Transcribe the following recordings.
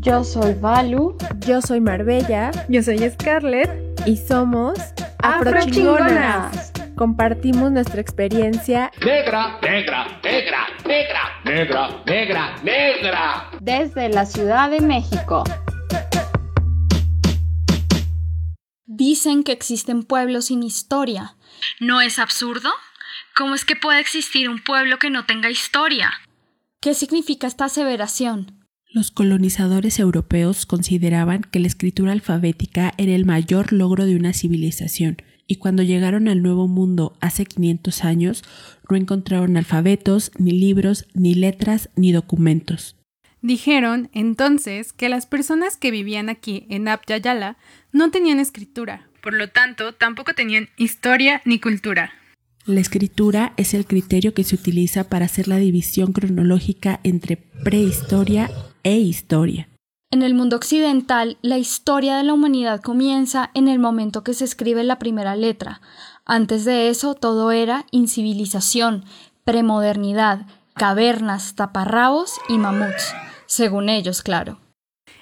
Yo soy Valu. Yo soy Marbella. Yo soy Scarlett. Y somos Afrochingonas. Compartimos nuestra experiencia Negra, negra, negra, negra, negra, negra, negra. Desde la Ciudad de México. Dicen que existen pueblos sin historia. ¿No es absurdo? ¿Cómo es que puede existir un pueblo que no tenga historia? ¿Qué significa esta aseveración? Los colonizadores europeos consideraban que la escritura alfabética era el mayor logro de una civilización, y cuando llegaron al Nuevo Mundo hace 500 años, no encontraron alfabetos, ni libros, ni letras, ni documentos. Dijeron entonces que las personas que vivían aquí en Abya no tenían escritura, por lo tanto tampoco tenían historia ni cultura. La escritura es el criterio que se utiliza para hacer la división cronológica entre prehistoria e historia. En el mundo occidental, la historia de la humanidad comienza en el momento que se escribe la primera letra. Antes de eso, todo era incivilización, premodernidad, cavernas, taparrabos y mamuts, según ellos, claro.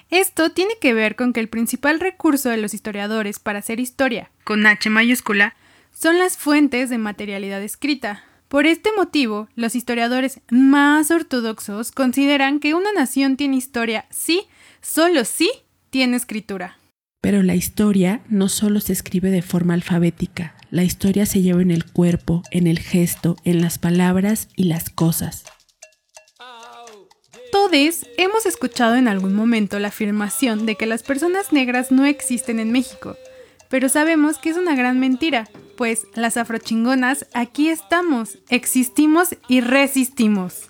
Esto tiene que ver con que el principal recurso de los historiadores para hacer historia, con H mayúscula, son las fuentes de materialidad escrita. Por este motivo, los historiadores más ortodoxos consideran que una nación tiene historia si, solo si, tiene escritura. Pero la historia no solo se escribe de forma alfabética, la historia se lleva en el cuerpo, en el gesto, en las palabras y las cosas. Todos hemos escuchado en algún momento la afirmación de que las personas negras no existen en México, pero sabemos que es una gran mentira, pues las afrochingonas aquí estamos, existimos y resistimos.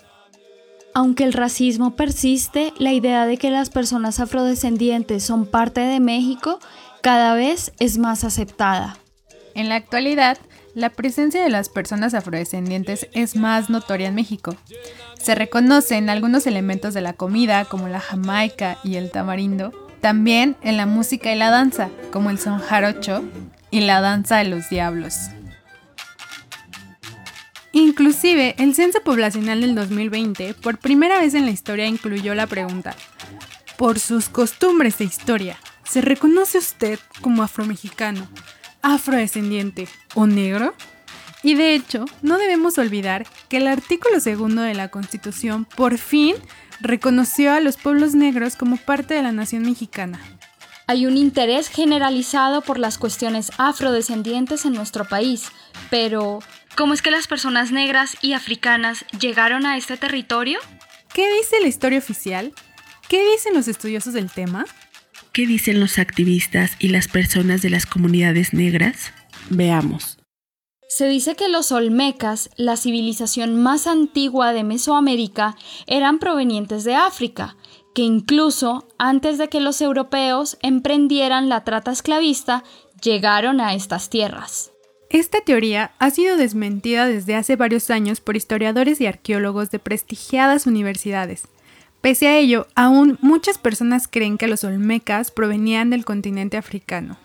Aunque el racismo persiste, la idea de que las personas afrodescendientes son parte de México cada vez es más aceptada. En la actualidad, la presencia de las personas afrodescendientes es más notoria en México. Se reconocen algunos elementos de la comida, como la jamaica y el tamarindo, también en la música y la danza, como el son jarocho y la danza de los diablos. Inclusive, el censo poblacional del 2020 por primera vez en la historia incluyó la pregunta, por sus costumbres e historia, ¿se reconoce usted como afromexicano, afrodescendiente o negro? Y de hecho, no debemos olvidar que el artículo segundo de la Constitución por fin reconoció a los pueblos negros como parte de la nación mexicana. Hay un interés generalizado por las cuestiones afrodescendientes en nuestro país, pero ¿cómo es que las personas negras y africanas llegaron a este territorio? ¿Qué dice la historia oficial? ¿Qué dicen los estudiosos del tema? ¿Qué dicen los activistas y las personas de las comunidades negras? Veamos. Se dice que los olmecas, la civilización más antigua de Mesoamérica, eran provenientes de África, que incluso antes de que los europeos emprendieran la trata esclavista, llegaron a estas tierras. Esta teoría ha sido desmentida desde hace varios años por historiadores y arqueólogos de prestigiadas universidades. Pese a ello, aún muchas personas creen que los olmecas provenían del continente africano.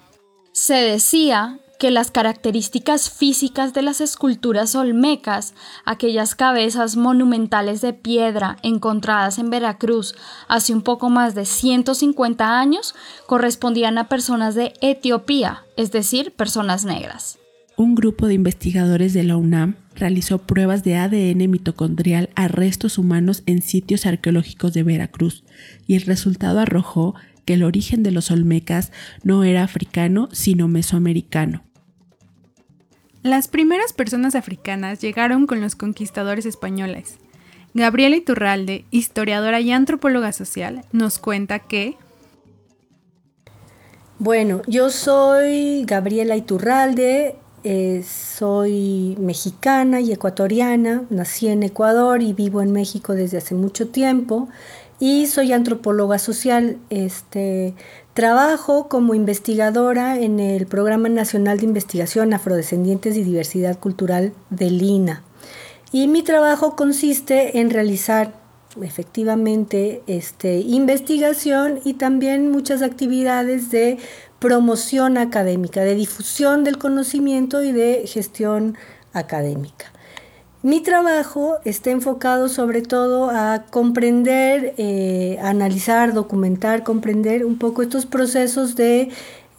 Se decía que las características físicas de las esculturas olmecas, aquellas cabezas monumentales de piedra encontradas en Veracruz hace un poco más de 150 años, correspondían a personas de Etiopía, es decir, personas negras. Un grupo de investigadores de la UNAM realizó pruebas de ADN mitocondrial a restos humanos en sitios arqueológicos de Veracruz y el resultado arrojó que el origen de los olmecas no era africano, sino mesoamericano. Las primeras personas africanas llegaron con los conquistadores españoles. Gabriela Iturralde, historiadora y antropóloga social, nos cuenta que... Bueno, yo soy Gabriela Iturralde, eh, soy mexicana y ecuatoriana, nací en Ecuador y vivo en México desde hace mucho tiempo y soy antropóloga social. Este, trabajo como investigadora en el Programa Nacional de Investigación Afrodescendientes y Diversidad Cultural del INA. Y mi trabajo consiste en realizar efectivamente este, investigación y también muchas actividades de promoción académica, de difusión del conocimiento y de gestión académica. Mi trabajo está enfocado sobre todo a comprender, eh, analizar, documentar, comprender un poco estos procesos de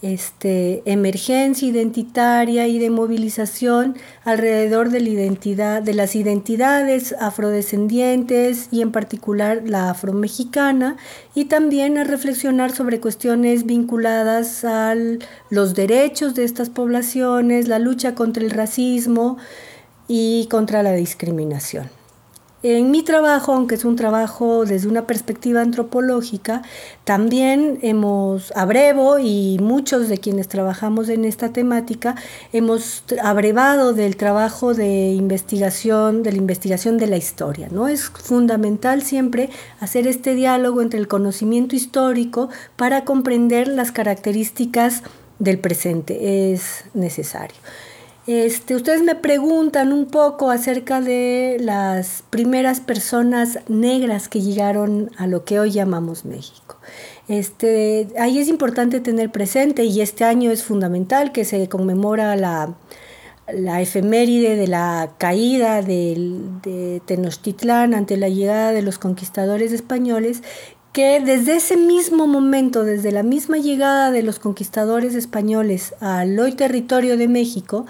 este, emergencia identitaria y de movilización alrededor de la identidad, de las identidades afrodescendientes y en particular la afromexicana, y también a reflexionar sobre cuestiones vinculadas a los derechos de estas poblaciones, la lucha contra el racismo y contra la discriminación. En mi trabajo, aunque es un trabajo desde una perspectiva antropológica, también hemos, abrevo y muchos de quienes trabajamos en esta temática, hemos abrevado del trabajo de investigación, de la investigación de la historia. ¿no? Es fundamental siempre hacer este diálogo entre el conocimiento histórico para comprender las características del presente. Es necesario. Este, ustedes me preguntan un poco acerca de las primeras personas negras que llegaron a lo que hoy llamamos México. Este, ahí es importante tener presente y este año es fundamental que se conmemora la, la efeméride de la caída de Tenochtitlán ante la llegada de los conquistadores españoles que desde ese mismo momento, desde la misma llegada de los conquistadores españoles al hoy territorio de México,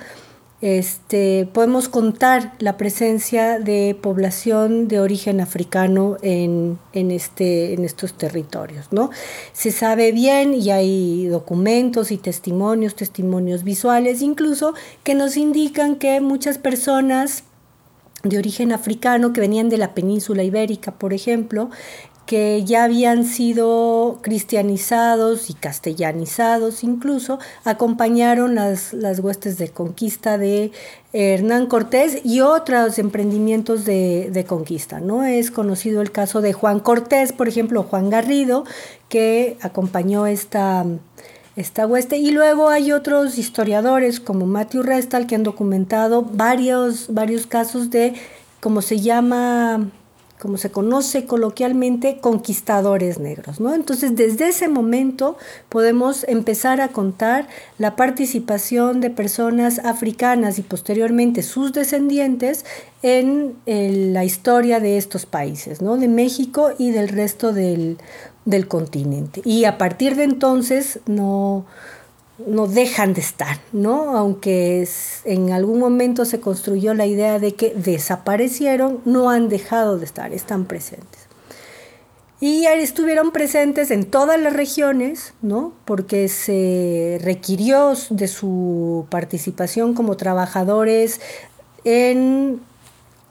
este, podemos contar la presencia de población de origen africano en, este, en estos territorios. ¿no? Se sabe bien y hay documentos y testimonios, testimonios visuales incluso, que nos indican que muchas personas de origen africano que venían de la península ibérica, por ejemplo, que ya habían sido cristianizados y castellanizados incluso, acompañaron las, las huestes de conquista de Hernán Cortés y otros emprendimientos de, de, conquista. ¿no? Es conocido el caso de Juan Cortés, por ejemplo, Juan Garrido, que acompañó esta, esta hueste. Y luego hay otros historiadores como Matthew Restal que han documentado varios, varios casos de, como se llama, como se conoce coloquialmente, conquistadores negros. ¿no? Entonces, desde ese momento podemos empezar a contar la participación de personas africanas y posteriormente sus descendientes en, la historia de estos países, ¿no? de México y del resto del, del continente. Y a partir de entonces no no dejan de estar, ¿no? Aunque en algún momento se construyó la idea de que desaparecieron, no han dejado de estar, están presentes. Y estuvieron presentes en todas las regiones, ¿no? Porque se requirió de su participación como trabajadores en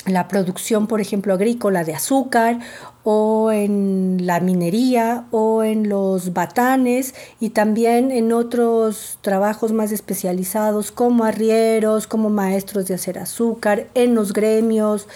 la producción, por ejemplo, agrícola de azúcar o en la minería o en los batanes y también en otros trabajos más especializados como arrieros, como maestros de hacer azúcar, en los gremios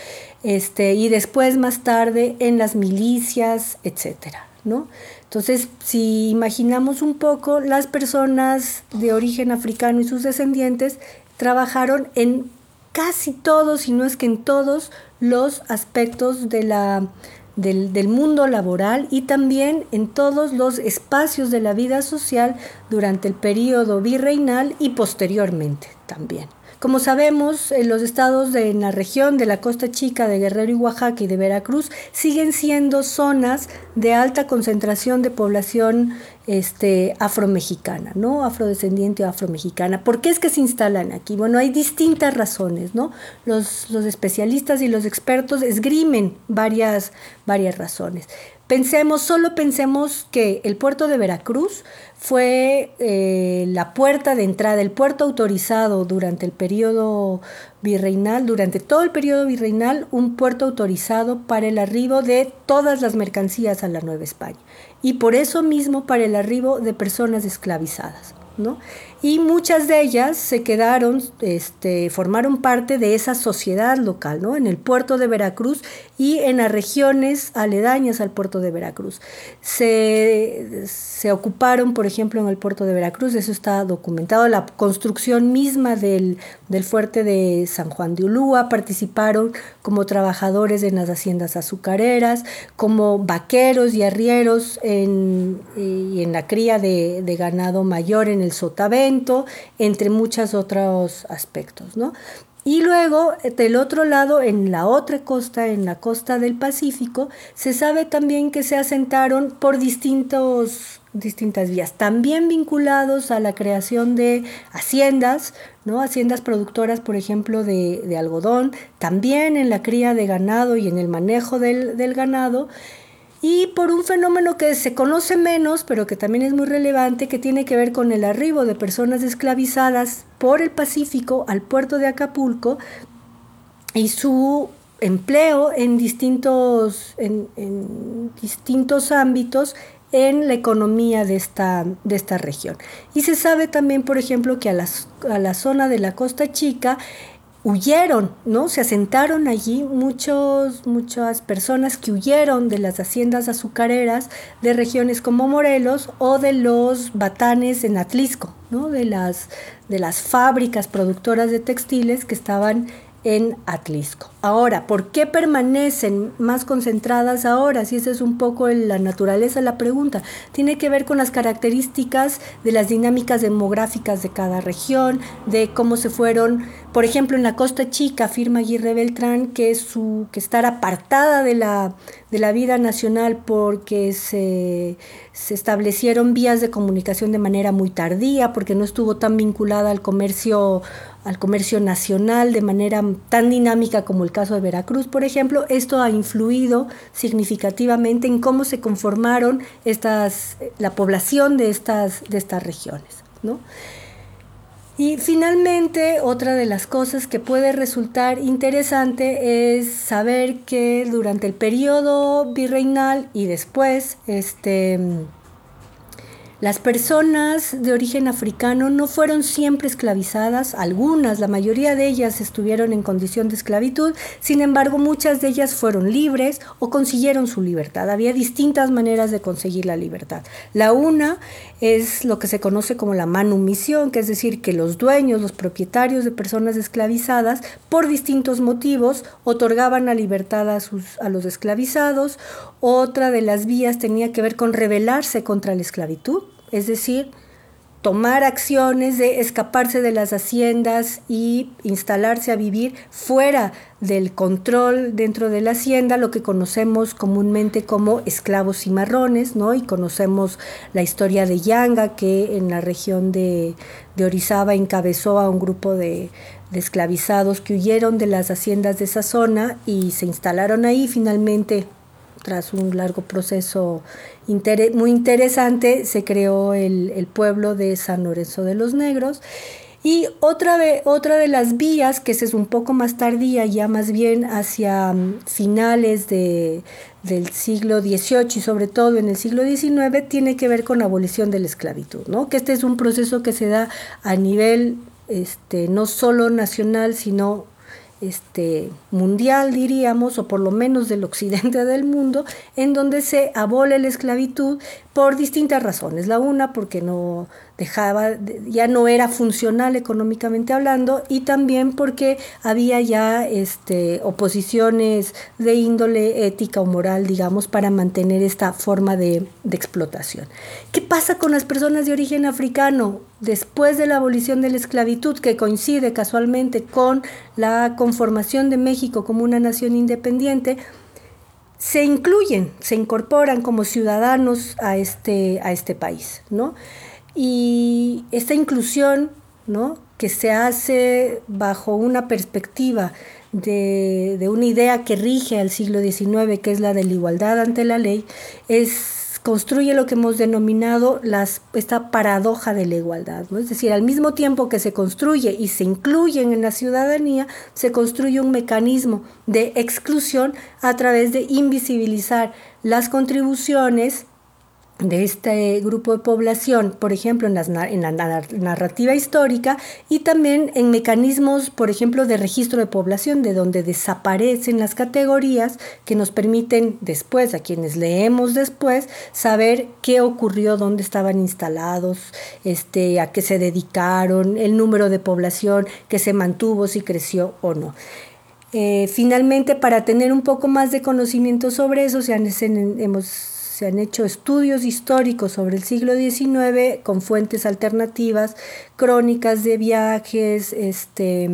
este, y después más tarde en las milicias, etcétera, ¿no? Entonces, si imaginamos un poco, las personas de origen africano y sus descendientes trabajaron en casi todos, si no es que en todos los aspectos del, mundo laboral y también en todos los espacios de la vida social durante el periodo virreinal y posteriormente también. Como sabemos, los estados de la región de la Costa Chica, de Guerrero y Oaxaca y de Veracruz siguen siendo zonas de alta concentración de población este, afromexicana, ¿no? Afrodescendiente o afromexicana. ¿Por qué es que se instalan aquí? Bueno, hay distintas razones, ¿no? Los, especialistas y los expertos esgrimen varias, varias razones. Pensemos, solo pensemos que el puerto de Veracruz fue eh, la puerta de entrada, el puerto autorizado durante el periodo virreinal, durante todo el periodo virreinal, un puerto autorizado para el arribo de todas las mercancías a la Nueva España y por eso mismo para el arribo de personas esclavizadas. ¿no? Y muchas de ellas se quedaron, este, formaron parte de esa sociedad local, ¿no? En el puerto de Veracruz y en las regiones aledañas al puerto de Veracruz. Se, se ocuparon, por ejemplo, en el puerto de Veracruz, eso está documentado, la construcción misma del, del fuerte de San Juan de Ulúa, participaron como trabajadores en las haciendas azucareras, como vaqueros y arrieros en, y en la cría de, de ganado mayor en el Sotavento, entre muchos otros aspectos. ¿no? Y luego, del otro lado, en la otra costa, en la costa del Pacífico, se sabe también que se asentaron por distintos, distintas vías, también vinculados a la creación de haciendas, ¿no? haciendas productoras, por ejemplo, de, algodón, también en la cría de ganado y en el manejo del ganado y por un fenómeno que se conoce menos, pero que también es muy relevante, que tiene que ver con el arribo de personas esclavizadas por el Pacífico al puerto de Acapulco y su empleo en distintos, en, distintos ámbitos en la economía de esta, de esta región. Y se sabe también, por ejemplo, que a, a la zona de la Costa Chica huyeron, ¿no? Se asentaron allí muchos, muchas personas que huyeron de las haciendas azucareras de regiones como Morelos o de los batanes en Atlisco, ¿no? De las, de las fábricas productoras de textiles que estaban en Atlisco. Ahora, ¿por qué permanecen más concentradas ahora? Si esa es un poco la naturaleza de la pregunta. Tiene que ver con las características de las dinámicas demográficas de cada región, de cómo se fueron, por ejemplo, en la Costa Chica, afirma Aguirre Beltrán que, su, que estar apartada de la, de la vida nacional porque se, se establecieron vías de comunicación de manera muy tardía, porque no estuvo tan vinculada al comercio al comercio nacional de manera tan dinámica como el caso de Veracruz, por ejemplo, esto ha influido significativamente en cómo se conformaron estas, la población de estas, de estas regiones. ¿no? Y finalmente, otra de las cosas que puede resultar interesante es saber que durante el periodo virreinal y después, este, las personas de origen africano no fueron siempre esclavizadas, algunas, la mayoría de ellas estuvieron en condición de esclavitud, sin embargo muchas de ellas fueron libres o consiguieron su libertad. Había distintas maneras de conseguir la libertad. La una es lo que se conoce como la manumisión, que es decir, que los dueños, los propietarios de personas esclavizadas, por distintos motivos, otorgaban la libertad a, sus, a los esclavizados. Otra de las vías tenía que ver con rebelarse contra la esclavitud es decir, tomar acciones de escaparse de las haciendas y instalarse a vivir fuera del control dentro de la hacienda, lo que conocemos comúnmente como esclavos cimarrones, ¿no? Y conocemos la historia de Yanga, que en la región de, Orizaba encabezó a un grupo de, de esclavizados que huyeron de las haciendas de esa zona y se instalaron ahí, finalmente tras un largo proceso muy interesante, se creó el, pueblo de San Lorenzo de los Negros. Y otra, otra de las vías, que es un poco más tardía, ya más bien hacia mm, finales de, del siglo XVIII y sobre todo en el siglo XIX, tiene que ver con la abolición de la esclavitud, ¿no? que este es un proceso que se da a nivel este, no solo nacional, sino este, mundial, diríamos, o por lo menos del occidente del mundo, en donde se abole la esclavitud por distintas razones. La una, porque no dejaba, ya no era funcional económicamente hablando, y también porque había ya este, oposiciones de índole ética o moral, digamos, para mantener esta forma de, de explotación. ¿Qué pasa con las personas de origen africano? Después de la abolición de la esclavitud, que coincide casualmente con la conformación de México como una nación independiente, se incluyen, se incorporan como ciudadanos a este, a este país, ¿no? Y esta inclusión, ¿no? que se hace bajo una perspectiva de, de una idea que rige al siglo XIX, que es la de la igualdad ante la ley, es construye lo que hemos denominado las, esta paradoja de la igualdad. Es decir, al mismo tiempo que se construye y se incluyen en la ciudadanía, se construye un mecanismo de exclusión a través de invisibilizar las contribuciones de este grupo de población, por ejemplo, en, en, la narrativa histórica y también en mecanismos, por ejemplo, de registro de población, de donde desaparecen las categorías que nos permiten después, a quienes leemos después, saber qué ocurrió, dónde estaban instalados, este, a qué se dedicaron, el número de población que se mantuvo, si creció o no. Eh, finalmente, para tener un poco más de conocimiento sobre eso, se hemos se han hecho estudios históricos sobre el siglo XIX con fuentes alternativas, crónicas de viajes, este,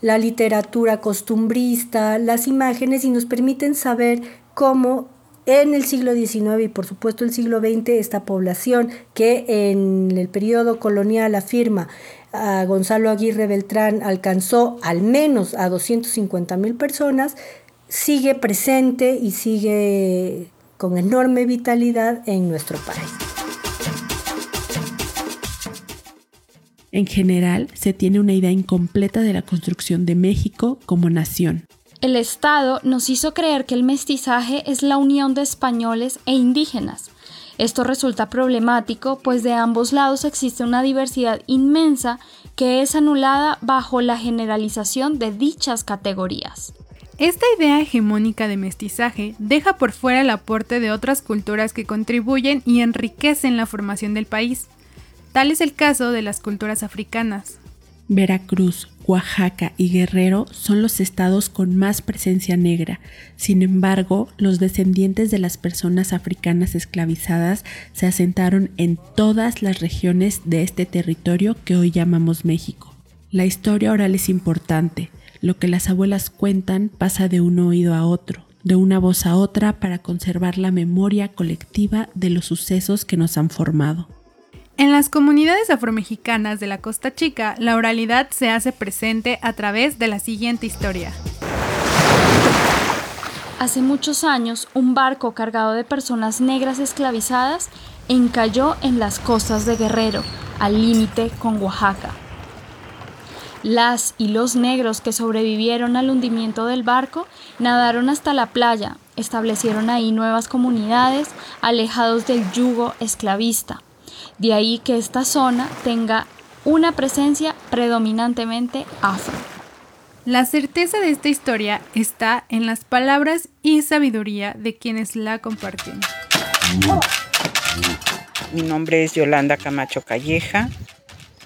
la literatura costumbrista, las imágenes y nos permiten saber cómo en el siglo XIX y por supuesto el siglo XX esta población que en el periodo colonial afirma a Gonzalo Aguirre Beltrán alcanzó al menos a 250 mil personas, sigue presente y sigue con enorme vitalidad en nuestro país. En general, se tiene una idea incompleta de la construcción de México como nación. El Estado nos hizo creer que el mestizaje es la unión de españoles e indígenas. Esto resulta problemático, pues de ambos lados existe una diversidad inmensa que es anulada bajo la generalización de dichas categorías. Esta idea hegemónica de mestizaje deja por fuera el aporte de otras culturas que contribuyen y enriquecen la formación del país. Tal es el caso de las culturas africanas. Veracruz, Oaxaca y Guerrero son los estados con más presencia negra. Sin embargo, los descendientes de las personas africanas esclavizadas se asentaron en todas las regiones de este territorio que hoy llamamos México. La historia oral es importante. Lo que las abuelas cuentan pasa de un oído a otro, de una voz a otra para conservar la memoria colectiva de los sucesos que nos han formado. En las comunidades afromexicanas de la Costa Chica, la oralidad se hace presente a través de la siguiente historia. Hace muchos años, un barco cargado de personas negras esclavizadas encalló en las costas de Guerrero, al límite con Oaxaca. Las y los negros que sobrevivieron al hundimiento del barco nadaron hasta la playa, establecieron ahí nuevas comunidades, alejados del yugo esclavista. De ahí que esta zona tenga una presencia predominantemente afro. La certeza de esta historia está en las palabras y sabiduría de quienes la comparten. Mi nombre es Yolanda Camacho Calleja,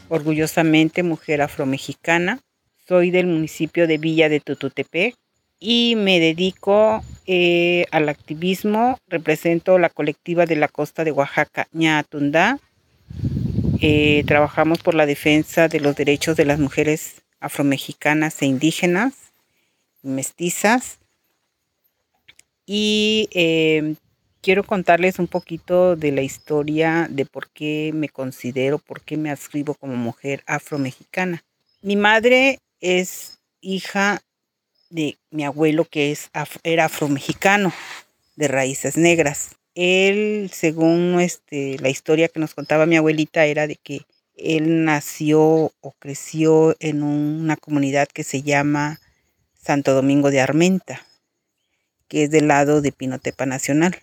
orgullosamente mujer afromexicana. Soy del municipio de Villa de Tututepec y me dedico eh, al activismo. Represento la colectiva de la costa de Oaxaca, Ñatundá. Eh, trabajamos por la defensa de los derechos de las mujeres afromexicanas e indígenas, mestizas. Y eh, quiero contarles un poquito de la historia de por qué me considero, por qué me adscribo como mujer afromexicana. Mi madre es hija de mi abuelo que es, era afromexicano, de raíces negras. Él, según este, la historia que nos contaba mi abuelita, era de que él nació o creció en una comunidad que se llama Santo Domingo de Armenta, que es del lado de Pinotepa Nacional.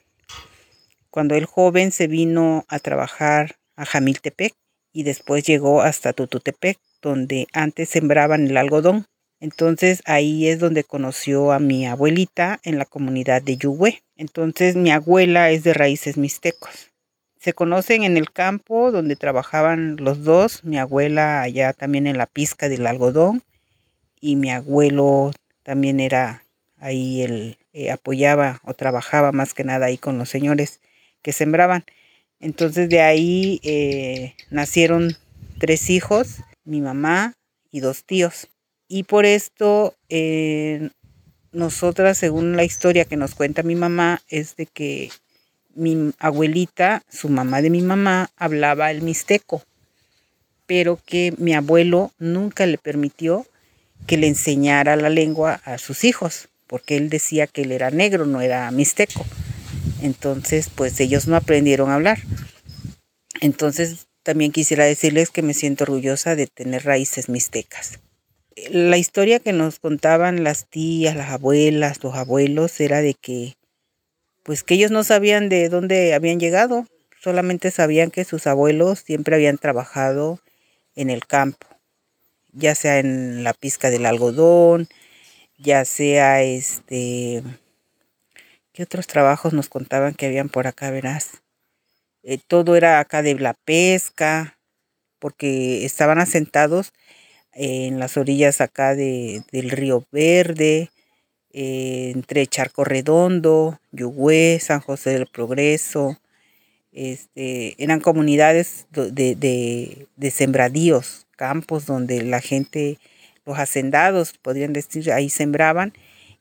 Cuando el joven se vino a trabajar a Jamiltepec y después llegó hasta Tututepec, donde antes sembraban el algodón. Entonces ahí es donde conoció a mi abuelita en la comunidad de Yuhue. Entonces mi abuela es de raíces mixtecos. Se conocen en el campo donde trabajaban los dos, mi abuela allá también en la pizca del algodón y mi abuelo también era ahí el eh, apoyaba o trabajaba más que nada ahí con los señores que sembraban. Entonces de ahí eh, nacieron tres hijos, mi mamá y dos tíos. Y por esto, eh, nosotras, según la historia que nos cuenta mi mamá, es de que mi abuelita, su mamá de mi mamá, hablaba el mixteco, pero que mi abuelo nunca le permitió que le enseñara la lengua a sus hijos, porque él decía que él era negro, no era mixteco. Entonces, pues ellos no aprendieron a hablar. Entonces, también quisiera decirles que me siento orgullosa de tener raíces mixtecas la historia que nos contaban las tías, las abuelas, los abuelos era de que pues que ellos no sabían de dónde habían llegado, solamente sabían que sus abuelos siempre habían trabajado en el campo, ya sea en la pizca del algodón, ya sea este ¿qué otros trabajos nos contaban que habían por acá, verás? Eh, todo era acá de la pesca, porque estaban asentados en las orillas acá de, del río Verde, eh, entre Charco Redondo, Yugüe, San José del Progreso. Este, eran comunidades de, de, de sembradíos, campos donde la gente los hacendados, podrían decir, ahí sembraban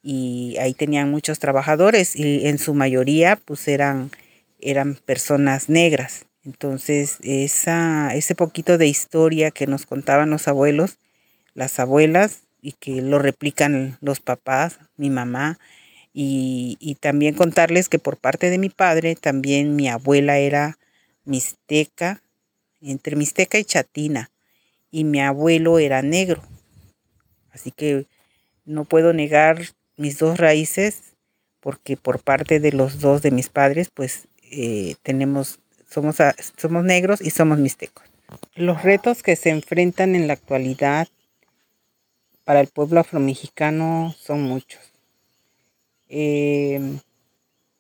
y ahí tenían muchos trabajadores y en su mayoría pues eran, eran personas negras. Entonces esa, ese poquito de historia que nos contaban los abuelos, las abuelas y que lo replican los papás, mi mamá, y, y también contarles que por parte de mi padre también mi abuela era mixteca, entre mixteca y chatina, y mi abuelo era negro. Así que no puedo negar mis dos raíces porque por parte de los dos de mis padres pues eh, tenemos somos, somos negros y somos mixtecos. Los retos que se enfrentan en la actualidad para el pueblo afromexicano son muchos. Em,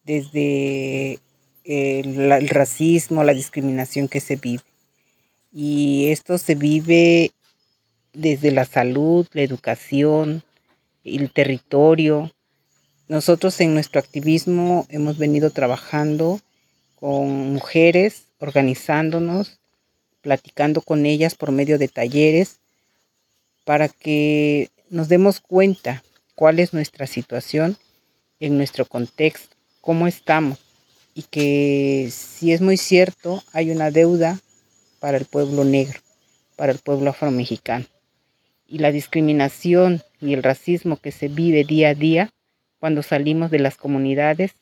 desde el, el racismo, la discriminación que se vive. Y esto se vive desde la salud, la educación, el territorio. Nosotros en nuestro activismo hemos venido trabajando con mujeres, organizándonos, platicando con ellas por medio de talleres, para que nos demos cuenta cuál es nuestra situación en nuestro contexto, cómo estamos, y que si es muy cierto, hay una deuda para el pueblo negro, para el pueblo afromexicano y la discriminación y el racismo que se vive día a día cuando salimos de las comunidades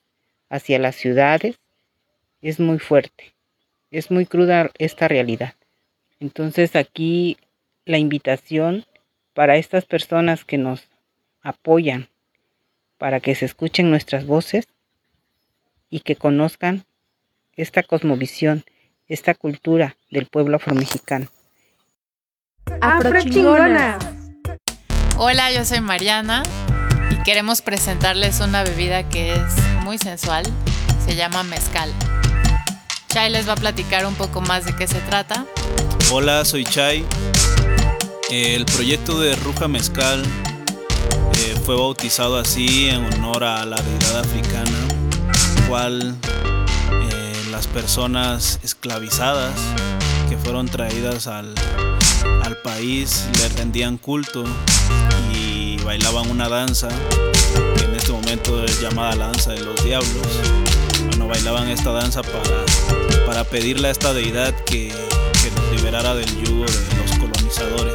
hacia las ciudades es muy fuerte. Es muy cruda esta realidad. Entonces aquí la invitación para estas personas que nos apoyan, para que se escuchen nuestras voces y que conozcan esta cosmovisión, esta cultura del pueblo afromexicano. Afrochingona. Hola, yo soy Mariana y queremos presentarles una bebida que es muy sensual. Se llama mezcal. Chai les va a platicar un poco más de qué se trata. Hola, soy Chai. El proyecto de Ruja Mezcal eh, fue bautizado así en honor a la deidad africana, cual eh, las personas esclavizadas que fueron traídas al país le rendían culto y bailaban una danza que en este momento es llamada la danza de los diablos. Bueno, bailaban esta danza para, para pedirle a esta deidad que, que nos liberara del yugo de los colonizadores.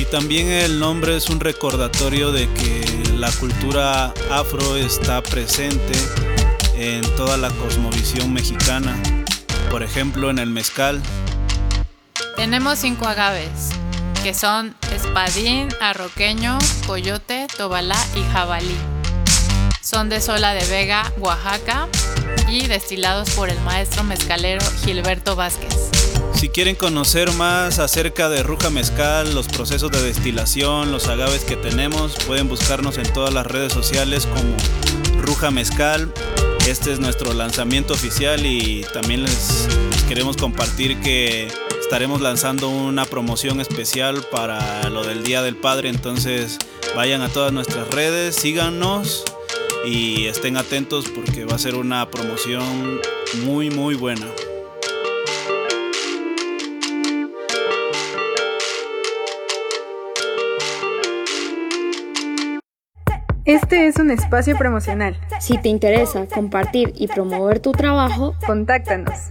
Y también el nombre es un recordatorio de que la cultura afro está presente en toda la cosmovisión mexicana. Por ejemplo, en el mezcal, tenemos cinco agaves, que son espadín, arroqueño, coyote, tobalá y jabalí. Son de Sola de Vega, Oaxaca y destilados por el maestro mezcalero Gilberto Vázquez. Si quieren conocer más acerca de Ruja Mezcal, los procesos de destilación, los agaves que tenemos, pueden buscarnos en todas las redes sociales como Ruja Mezcal. Este es nuestro lanzamiento oficial y también les, les queremos compartir que estaremos lanzando una promoción especial para lo del Día del Padre, entonces vayan a todas nuestras redes, síganos y estén atentos porque va a ser una promoción muy muy buena. Este es un espacio promocional. Si te interesa compartir y promover tu trabajo, Contáctanos.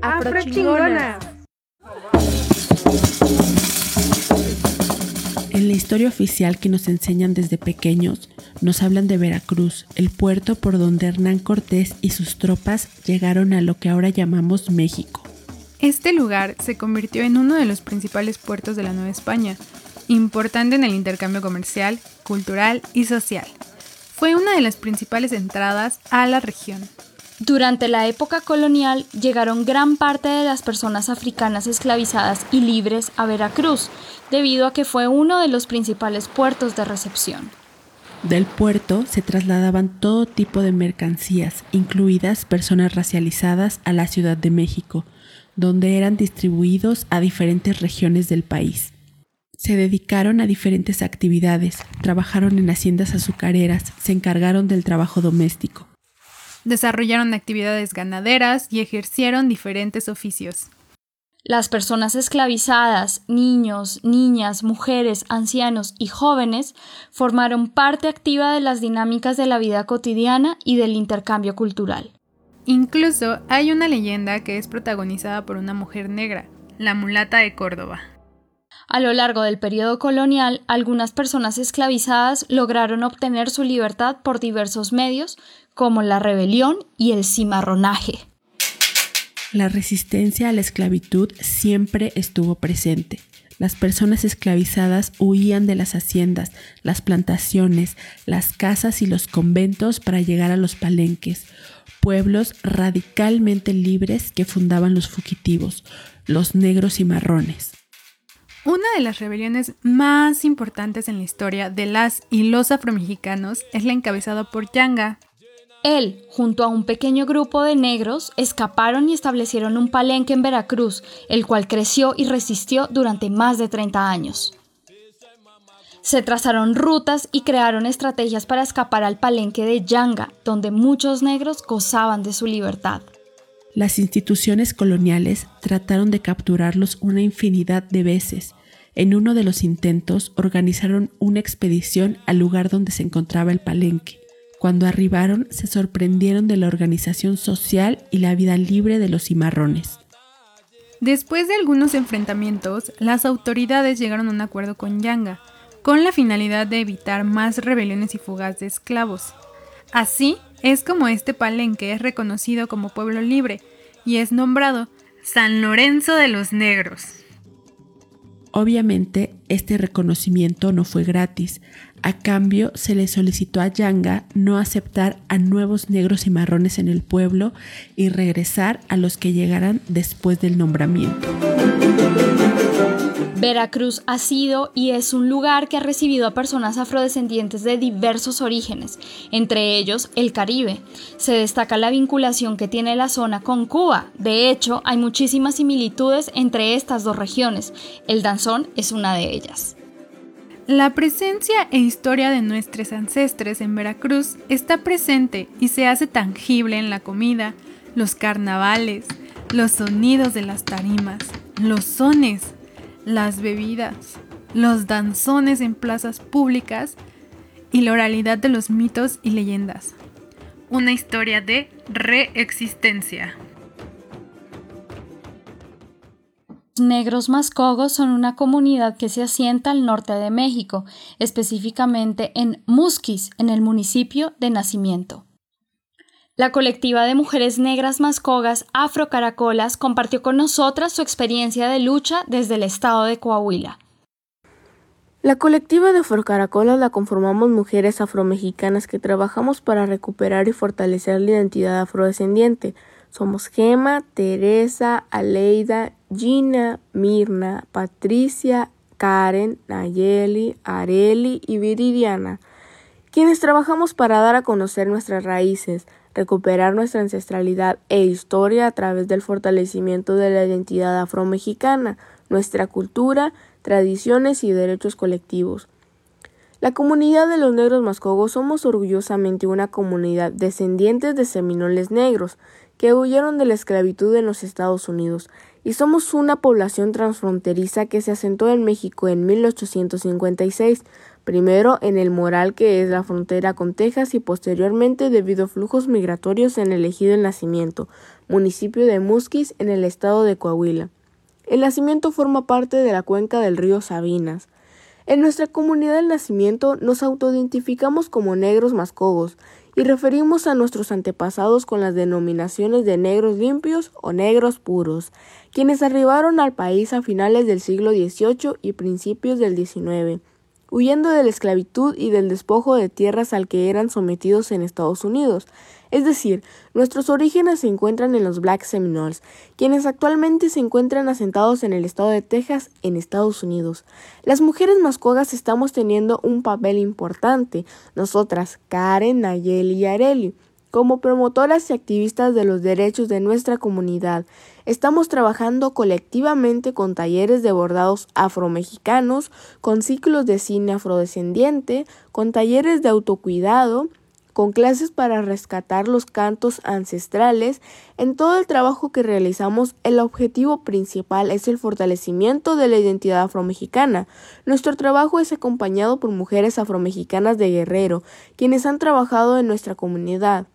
Afrochingona. Historia oficial que nos enseñan desde pequeños, nos hablan de Veracruz, el puerto por donde Hernán Cortés y sus tropas llegaron a lo que ahora llamamos México. Este lugar se convirtió en uno de los principales puertos de la Nueva España, importante en el intercambio comercial, cultural y social. Fue una de las principales entradas a la región. Durante la época colonial llegaron gran parte de las personas africanas esclavizadas y libres a Veracruz, debido a que fue uno de los principales puertos de recepción. Del puerto se trasladaban todo tipo de mercancías, incluidas personas racializadas, a la Ciudad de México, donde eran distribuidos a diferentes regiones del país. Se dedicaron a diferentes actividades, trabajaron en haciendas azucareras, se encargaron del trabajo doméstico. Desarrollaron actividades ganaderas y ejercieron diferentes oficios. Las personas esclavizadas, niños, niñas, mujeres, ancianos y jóvenes formaron parte activa de las dinámicas de la vida cotidiana y del intercambio cultural. Incluso hay una leyenda que es protagonizada por una mujer negra, la mulata de Córdoba. A lo largo del periodo colonial, algunas personas esclavizadas lograron obtener su libertad por diversos medios, como la rebelión y el cimarronaje. La resistencia a la esclavitud siempre estuvo presente. Las personas esclavizadas huían de las haciendas, las plantaciones, las casas y los conventos para llegar a los palenques, pueblos radicalmente libres que fundaban los fugitivos, los negros y marrones. Una de las rebeliones más importantes en la historia de las y los afromexicanos es la encabezada por Yanga, él, junto a un pequeño grupo de negros, escaparon y establecieron un palenque en Veracruz, el cual creció y resistió durante más de 30 años. Se trazaron rutas y crearon estrategias para escapar al palenque de Yanga, donde muchos negros gozaban de su libertad. Las instituciones coloniales trataron de capturarlos una infinidad de veces. En uno de los intentos organizaron una expedición al lugar donde se encontraba el palenque. Cuando arribaron se sorprendieron de la organización social y la vida libre de los cimarrones. Después de algunos enfrentamientos, las autoridades llegaron a un acuerdo con Yanga, con la finalidad de evitar más rebeliones y fugas de esclavos. Así es como este palenque es reconocido como pueblo libre y es nombrado San Lorenzo de los Negros. Obviamente, este reconocimiento no fue gratis. A cambio, se le solicitó a Yanga no aceptar a nuevos negros y marrones en el pueblo y regresar a los que llegaran después del nombramiento. Veracruz ha sido y es un lugar que ha recibido a personas afrodescendientes de diversos orígenes, entre ellos el Caribe. Se destaca la vinculación que tiene la zona con Cuba. De hecho, hay muchísimas similitudes entre estas dos regiones. El danzón es una de ellas. La presencia e historia de nuestros ancestres en Veracruz está presente y se hace tangible en la comida, los carnavales, los sonidos de las tarimas, los sones, las bebidas, los danzones en plazas públicas y la oralidad de los mitos y leyendas. Una historia de reexistencia. Negros mascogos son una comunidad que se asienta al norte de México, específicamente en Musquis, en el municipio de Nacimiento. La colectiva de mujeres negras mascogas Afro Caracolas compartió con nosotras su experiencia de lucha desde el estado de Coahuila. La colectiva de Afrocaracolas la conformamos mujeres afromexicanas que trabajamos para recuperar y fortalecer la identidad afrodescendiente. Somos Gema, Teresa, Aleida, Gina, Mirna, Patricia, Karen, Nayeli, Areli y Viridiana, quienes trabajamos para dar a conocer nuestras raíces, recuperar nuestra ancestralidad e historia a través del fortalecimiento de la identidad afromexicana, nuestra cultura, tradiciones y derechos colectivos. La comunidad de los negros mascogos somos orgullosamente una comunidad descendientes de seminoles negros que huyeron de la esclavitud en los Estados Unidos y somos una población transfronteriza que se asentó en México en 1856, primero en el Moral que es la frontera con Texas y posteriormente debido a flujos migratorios en el ejido Nacimiento, municipio de Musquis en el estado de Coahuila. El nacimiento forma parte de la cuenca del río Sabinas. En nuestra comunidad del nacimiento nos autoidentificamos como negros mascogos y referimos a nuestros antepasados con las denominaciones de negros limpios o negros puros, quienes arribaron al país a finales del siglo XVIII y principios del XIX, huyendo de la esclavitud y del despojo de tierras al que eran sometidos en Estados Unidos. Es decir, nuestros orígenes se encuentran en los Black Seminoles, quienes actualmente se encuentran asentados en el estado de Texas, en Estados Unidos. Las mujeres mascogas estamos teniendo un papel importante, nosotras, Karen, Nayeli y Areli, como promotoras y activistas de los derechos de nuestra comunidad, estamos trabajando colectivamente con talleres de bordados afromexicanos, con ciclos de cine afrodescendiente, con talleres de autocuidado, con clases para rescatar los cantos ancestrales. En todo el trabajo que realizamos, el objetivo principal es el fortalecimiento de la identidad afromexicana. Nuestro trabajo es acompañado por mujeres afromexicanas de Guerrero, quienes han trabajado en nuestra comunidad.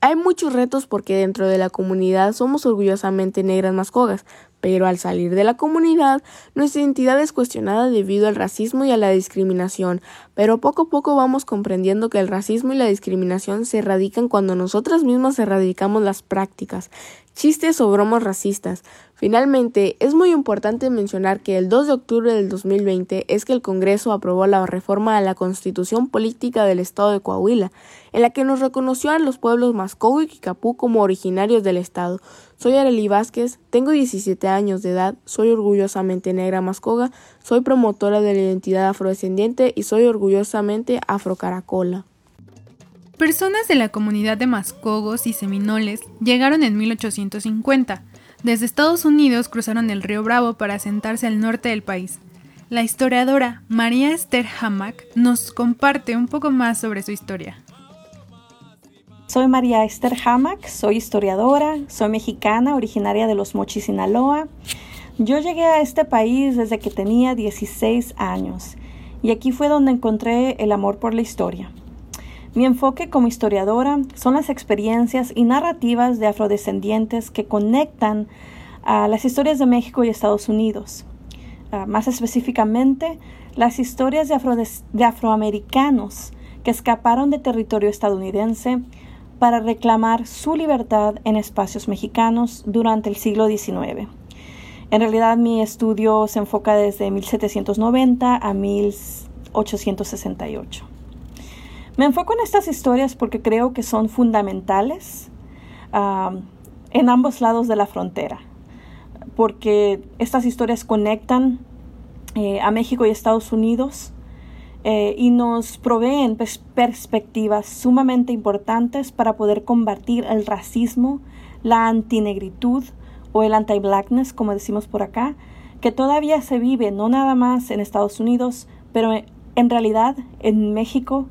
Hay muchos retos porque dentro de la comunidad somos orgullosamente negras mascogas, pero al salir de la comunidad, nuestra identidad es cuestionada debido al racismo y a la discriminación, pero poco a poco vamos comprendiendo que el racismo y la discriminación se erradican cuando nosotras mismas erradicamos las prácticas, chistes o bromas racistas. Finalmente, es muy importante mencionar que el 2 de octubre del 2020 es que el Congreso aprobó la reforma a la Constitución Política del Estado de Coahuila, en la que nos reconoció a los pueblos Mascogo y Kikapú como originarios del Estado. Soy Arely Vázquez, tengo 17 años de edad, soy orgullosamente negra mascoga, soy promotora de la identidad afrodescendiente y soy orgullosamente afrocaracola. Personas de la comunidad de Mascogos y Seminoles llegaron en 1850. Desde Estados Unidos cruzaron el río Bravo para asentarse al norte del país. La historiadora María Esther Hamack nos comparte un poco más sobre su historia. Soy María Esther Hamack, soy historiadora, soy mexicana, originaria de Los Mochis, Sinaloa. Yo llegué a este país desde que tenía 16 años y aquí fue donde encontré el amor por la historia. Mi enfoque como historiadora son las experiencias y narrativas de afrodescendientes que conectan a las historias de México y Estados Unidos. Ah, más específicamente, las historias de afroamericanos que escaparon de territorio estadounidense para reclamar su libertad en espacios mexicanos durante el siglo XIX. En realidad mi estudio se enfoca desde 1790 a 1868. Me enfoco en estas historias porque creo que son fundamentales en ambos lados de la frontera, porque estas historias conectan eh, a México y Estados Unidos eh, y nos proveen perspectivas sumamente importantes para poder combatir el racismo, la antinegritud o el anti-blackness, como decimos por acá, que todavía se vive no nada más en Estados Unidos, pero en realidad en México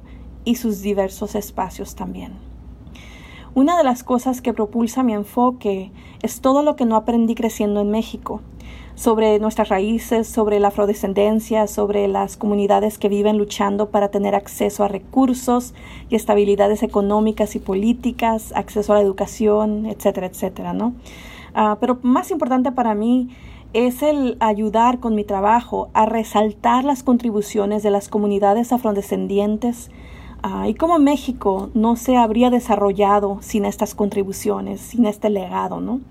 y sus diversos espacios también. Una de las cosas que propulsa mi enfoque es todo lo que no aprendí creciendo en México, sobre nuestras raíces, sobre la afrodescendencia, sobre las comunidades que viven luchando para tener acceso a recursos y estabilidades económicas y políticas, acceso a la educación, etcétera, etcétera, ¿no? Ah, pero más importante para mí es el ayudar con mi trabajo a resaltar las contribuciones de las comunidades afrodescendientes Y cómo México no se habría desarrollado sin estas contribuciones, sin este legado, ¿no?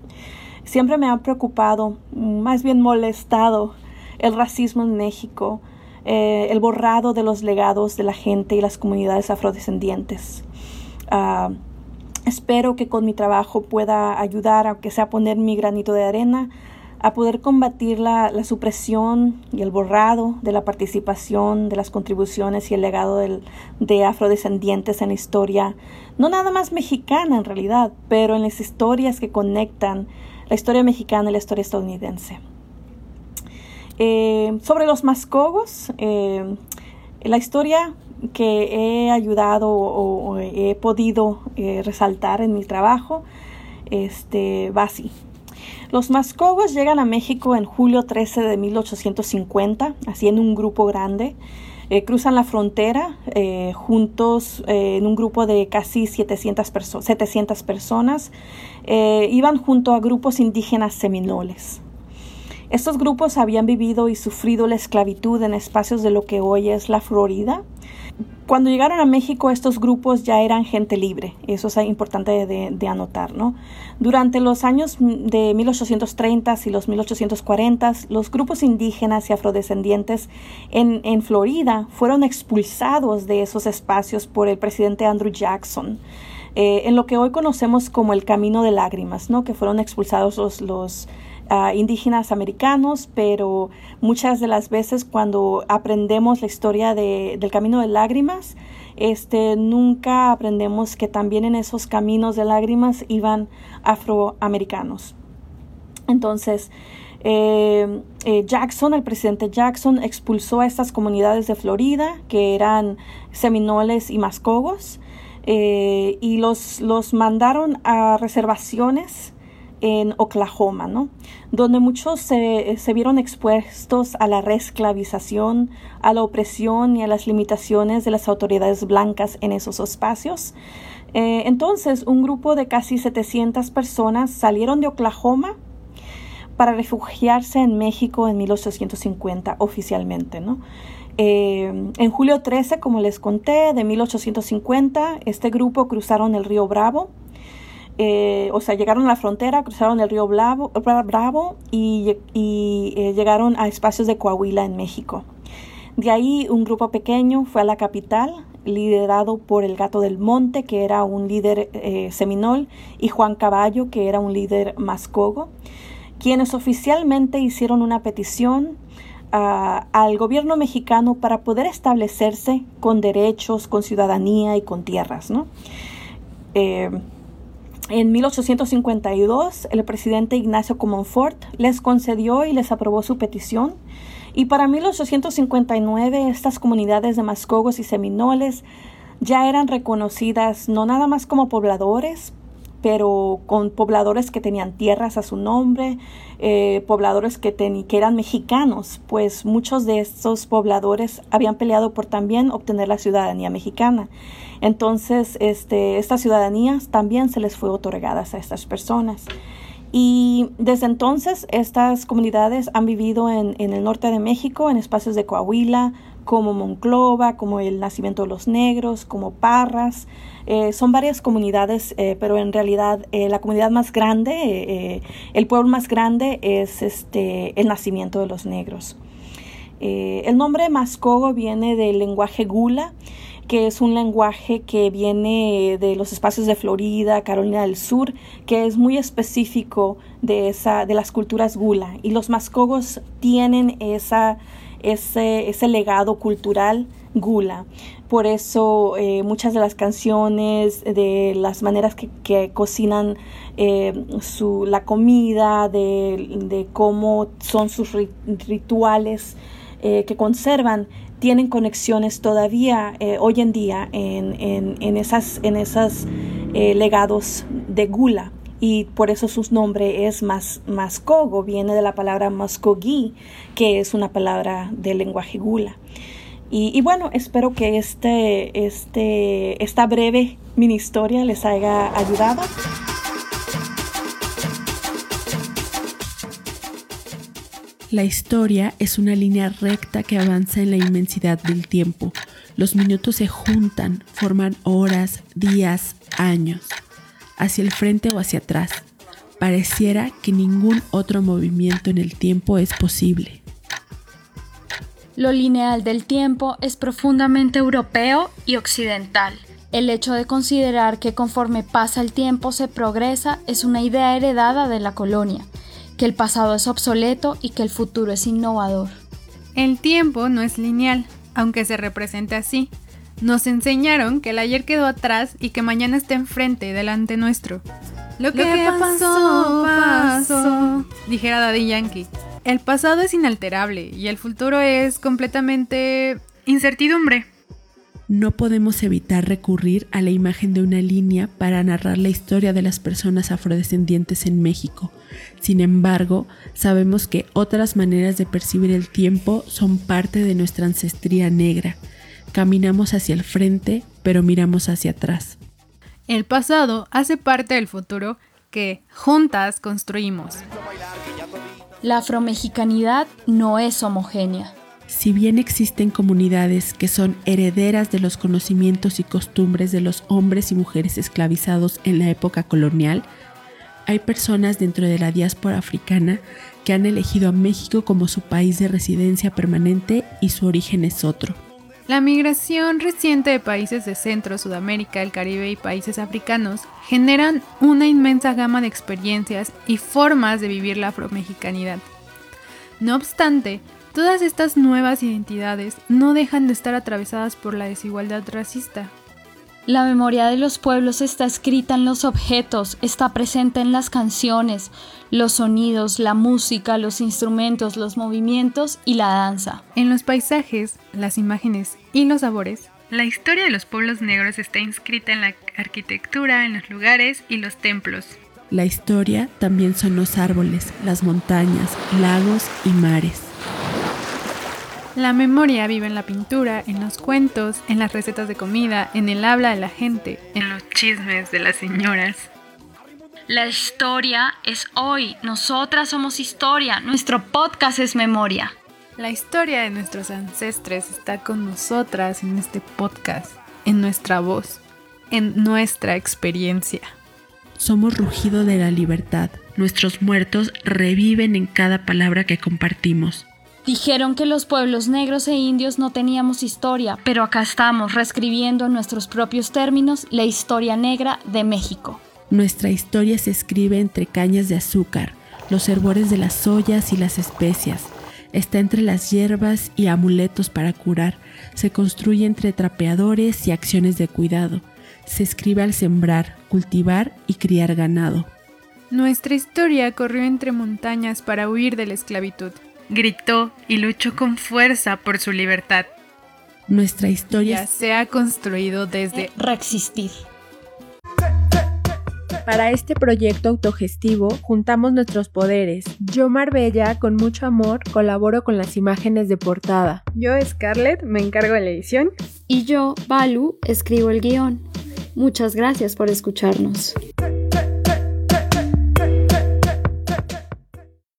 Siempre me ha preocupado, más bien molestado, el racismo en México, eh, el borrado de los legados de la gente y las comunidades afrodescendientes. Ah, espero que con mi trabajo pueda ayudar, aunque sea poner mi granito de arena, a poder combatir la, supresión y el borrado de la participación, de las contribuciones y el legado de afrodescendientes en la historia, no nada más mexicana en realidad, pero en las historias que conectan la historia mexicana y la historia estadounidense. Eh, sobre los mascogos, eh, la historia que he ayudado o, he podido eh, resaltar en mi trabajo este, va así. Los Mascogos llegan a México en julio 13 de 1850, así en un grupo grande. Eh, cruzan la frontera eh, juntos eh, en un grupo de casi 700, 700 personas. iban junto a grupos indígenas seminoles. Estos grupos habían vivido y sufrido la esclavitud en espacios de lo que hoy es la Florida cuando llegaron a México, estos grupos ya eran gente libre. Eso es importante de, anotar, ¿no? Durante los años de 1830 y los 1840, los grupos indígenas y afrodescendientes en, Florida fueron expulsados de esos espacios por el presidente Andrew Jackson. Eh, en lo que hoy conocemos como el Camino de Lágrimas, ¿no? que fueron expulsados los indígenas americanos, pero muchas de las veces cuando aprendemos la historia de, del camino de lágrimas, este, nunca aprendemos que también en esos caminos de lágrimas iban afroamericanos. Entonces, eh, eh, Jackson, el presidente Jackson, expulsó a estas comunidades de Florida, que eran seminoles y mascogos, eh, y los, los mandaron a reservaciones en Oklahoma, ¿no? donde muchos se, se, vieron expuestos a la reesclavización, a la opresión y a las limitaciones de las autoridades blancas en esos espacios. Eh, entonces, un grupo de casi 700 personas salieron de Oklahoma para refugiarse en México en 1850 oficialmente, ¿no? Eh, en julio 13, como les conté, de 1850, este grupo cruzaron el río Bravo, eh, o sea, llegaron a la frontera, cruzaron el río Bravo, y, y llegaron a espacios de Coahuila en México. De ahí un grupo pequeño fue a la capital, liderado por el Gato del Monte, que era un líder eh, seminol, y Juan Caballo, que era un líder mascogo, quienes oficialmente hicieron una petición ah, al gobierno mexicano para poder establecerse con derechos, con ciudadanía y con tierras. Eh, en 1852, el presidente Ignacio Comonfort les concedió y les aprobó su petición. Y para 1859 estas comunidades de mascogos y seminoles ya eran reconocidas no nada más como pobladores, pero con pobladores que tenían tierras a su nombre, eh, pobladores que, que eran mexicanos, pues muchos de estos pobladores habían peleado por también obtener la ciudadanía mexicana. Entonces, este, estas ciudadanías también se les fue otorgadas a estas personas. Y desde entonces estas comunidades han vivido en, el norte de México, en espacios de Coahuila, como Monclova, como el Nacimiento de los Negros, como Parras. Eh, son varias comunidades, eh, pero en realidad eh, la comunidad más grande, el pueblo más grande es este, el Nacimiento de los Negros. el nombre Mascogo viene del lenguaje gula que es un lenguaje que viene de los espacios de Florida, Carolina del Sur, que es muy específico de, esa, de las culturas gula. Y los mascogos tienen esa, ese, ese legado cultural gula. Por eso eh, muchas de las canciones, de las maneras que, cocinan eh, su, la comida, de, de, cómo son sus rituales eh, que conservan, tienen conexiones todavía hoy en día en, en, en esas, en esos eh, legados de gula y por eso su nombre es mas, Mascogo, viene de la palabra Mascogui, que es una palabra del lenguaje gula. Y, y, bueno, espero que este, este, esta breve mini historia les haya ayudado. La historia es una línea recta que avanza en la inmensidad del tiempo. Los minutos se juntan, forman horas, días, años, hacia el frente o hacia atrás. Pareciera que ningún otro movimiento en el tiempo es posible. Lo lineal del tiempo es profundamente europeo y occidental. El hecho de considerar que conforme pasa el tiempo se progresa es una idea heredada de la colonia que el pasado es obsoleto y que el futuro es innovador. El tiempo no es lineal, aunque se represente así. Nos enseñaron que el ayer quedó atrás y que mañana está enfrente, delante nuestro. Lo que, pasó, pasó, dijera Daddy Yankee. El pasado es inalterable y el futuro es completamente incertidumbre. No podemos evitar recurrir a la imagen de una línea para narrar la historia de las personas afrodescendientes en México. Sin embargo, sabemos que otras maneras de percibir el tiempo son parte de nuestra ancestría negra. Caminamos hacia el frente, pero miramos hacia atrás. El pasado hace parte del futuro que juntas construimos. La afromexicanidad no es homogénea. Si bien existen comunidades que son herederas de los conocimientos y costumbres de los hombres y mujeres esclavizados en la época colonial, hay personas dentro de la diáspora africana que han elegido a México como su país de residencia permanente y su origen es otro. La migración reciente de países de Centro, Sudamérica, el Caribe y países africanos generan una inmensa gama de experiencias y formas de vivir la afromexicanidad. No obstante, Todas estas nuevas identidades no dejan de estar atravesadas por la desigualdad racista. La memoria de los pueblos está escrita en los objetos, está presente en las canciones, los sonidos, la música, los instrumentos, los movimientos y la danza. En los paisajes, las imágenes y los sabores La historia de los pueblos negros está inscrita en la arquitectura, en los lugares y los templos. La historia también son los árboles, las montañas, lagos y mares. La memoria vive en la pintura, en los cuentos, en las recetas de comida, en el habla de la gente, en los chismes de las señoras. La historia es hoy. Nosotras somos historia. Nuestro podcast es memoria. La historia de nuestros ancestres está con nosotras en este podcast, en nuestra voz, en nuestra experiencia. Somos rugido de la libertad. Nuestros muertos reviven en cada palabra que compartimos. Dijeron que los pueblos negros e indios no teníamos historia, pero acá estamos reescribiendo en nuestros propios términos la historia negra de México. Nuestra historia se escribe entre cañas de azúcar, los herbores de las ollas y las especias, Está entre las hierbas y amuletos para curar. Se construye entre trapeadores y acciones de cuidado. Se escribe al sembrar, cultivar y criar ganado. Nuestra historia corrió entre montañas para huir de la esclavitud. Gritó y luchó con fuerza por su libertad. Nuestra historia se ha construido desde reexistir. Para este proyecto autogestivo juntamos nuestros poderes. Yo, Marbella, con mucho amor, colaboro con las imágenes de portada. Yo, Scarlett, me encargo de la edición. Y yo, Balu, escribo el guion. Muchas gracias por escucharnos.